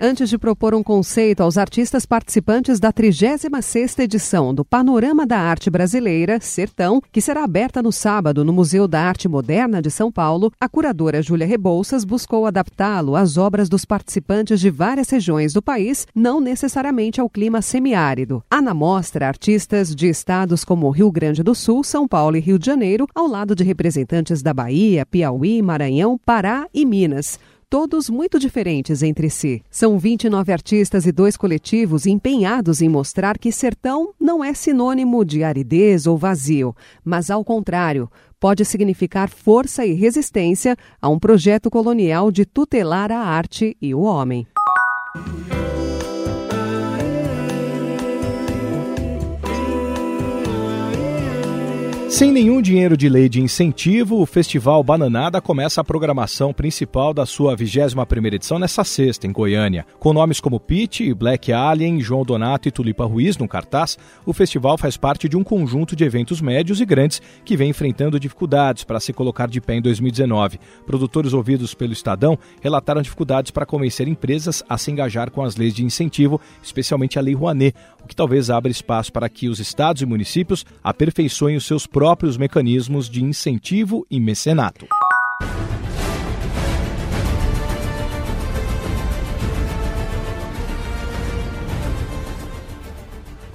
Antes de propor um conceito aos artistas participantes da 36ª edição do Panorama da Arte Brasileira, Sertão, que será aberta no sábado no Museu da Arte Moderna de São Paulo, a curadora Júlia Rebouças buscou adaptá-lo às obras dos participantes de várias regiões do país, não necessariamente ao clima semiárido. Há na mostra artistas de estados como Rio Grande do Sul, São Paulo e Rio de Janeiro, ao lado de representantes da Bahia, Piauí, Maranhão, Pará e Minas todos muito diferentes entre si. São 29 artistas e dois coletivos empenhados em mostrar que sertão não é sinônimo de aridez ou vazio, mas ao contrário, pode significar força e resistência a um projeto colonial de tutelar a arte e o homem. Sem nenhum dinheiro de lei de incentivo, o Festival Bananada começa a programação principal da sua 21ª edição nessa sexta, em Goiânia. Com nomes como Pete, Black Alien, João Donato e Tulipa Ruiz no cartaz, o festival faz parte de um conjunto de eventos médios e grandes que vem enfrentando dificuldades para se colocar de pé em 2019. Produtores ouvidos pelo Estadão relataram dificuldades para convencer empresas a se engajar com as leis de incentivo, especialmente a Lei Rouanet, o que talvez abra espaço para que os estados e municípios aperfeiçoem os seus próprios mecanismos de incentivo e mecenato.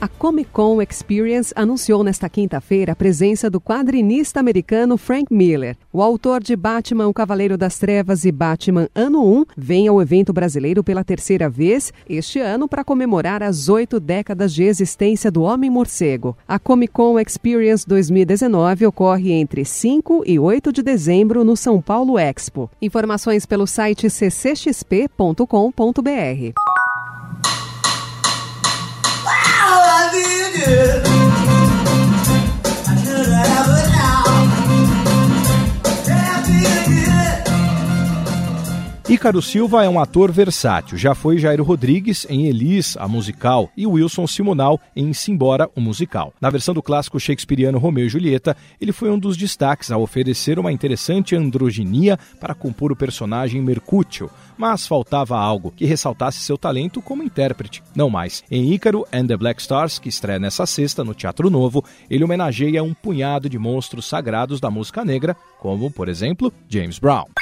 A Comic Con Experience anunciou nesta quinta-feira a presença do quadrinista americano Frank Miller. O autor de Batman, o Cavaleiro das Trevas e Batman Ano 1 vem ao evento brasileiro pela terceira vez este ano para comemorar as oito décadas de existência do Homem-Morcego. A Comic Con Experience 2019 ocorre entre 5 e 8 de dezembro no São Paulo Expo. Informações pelo site ccxp.com.br. I did it. Ícaro Silva é um ator versátil. Já foi Jairo Rodrigues em Elis, a musical, e Wilson Simonal em Simbora, o musical. Na versão do clássico shakespeariano Romeu e Julieta, ele foi um dos destaques ao oferecer uma interessante androginia para compor o personagem Mercúcio, mas faltava algo que ressaltasse seu talento como intérprete. Não mais. Em Ícaro and the Black Stars, que estreia nessa sexta no Teatro Novo, ele homenageia um punhado de monstros sagrados da música negra, como, por exemplo, James Brown.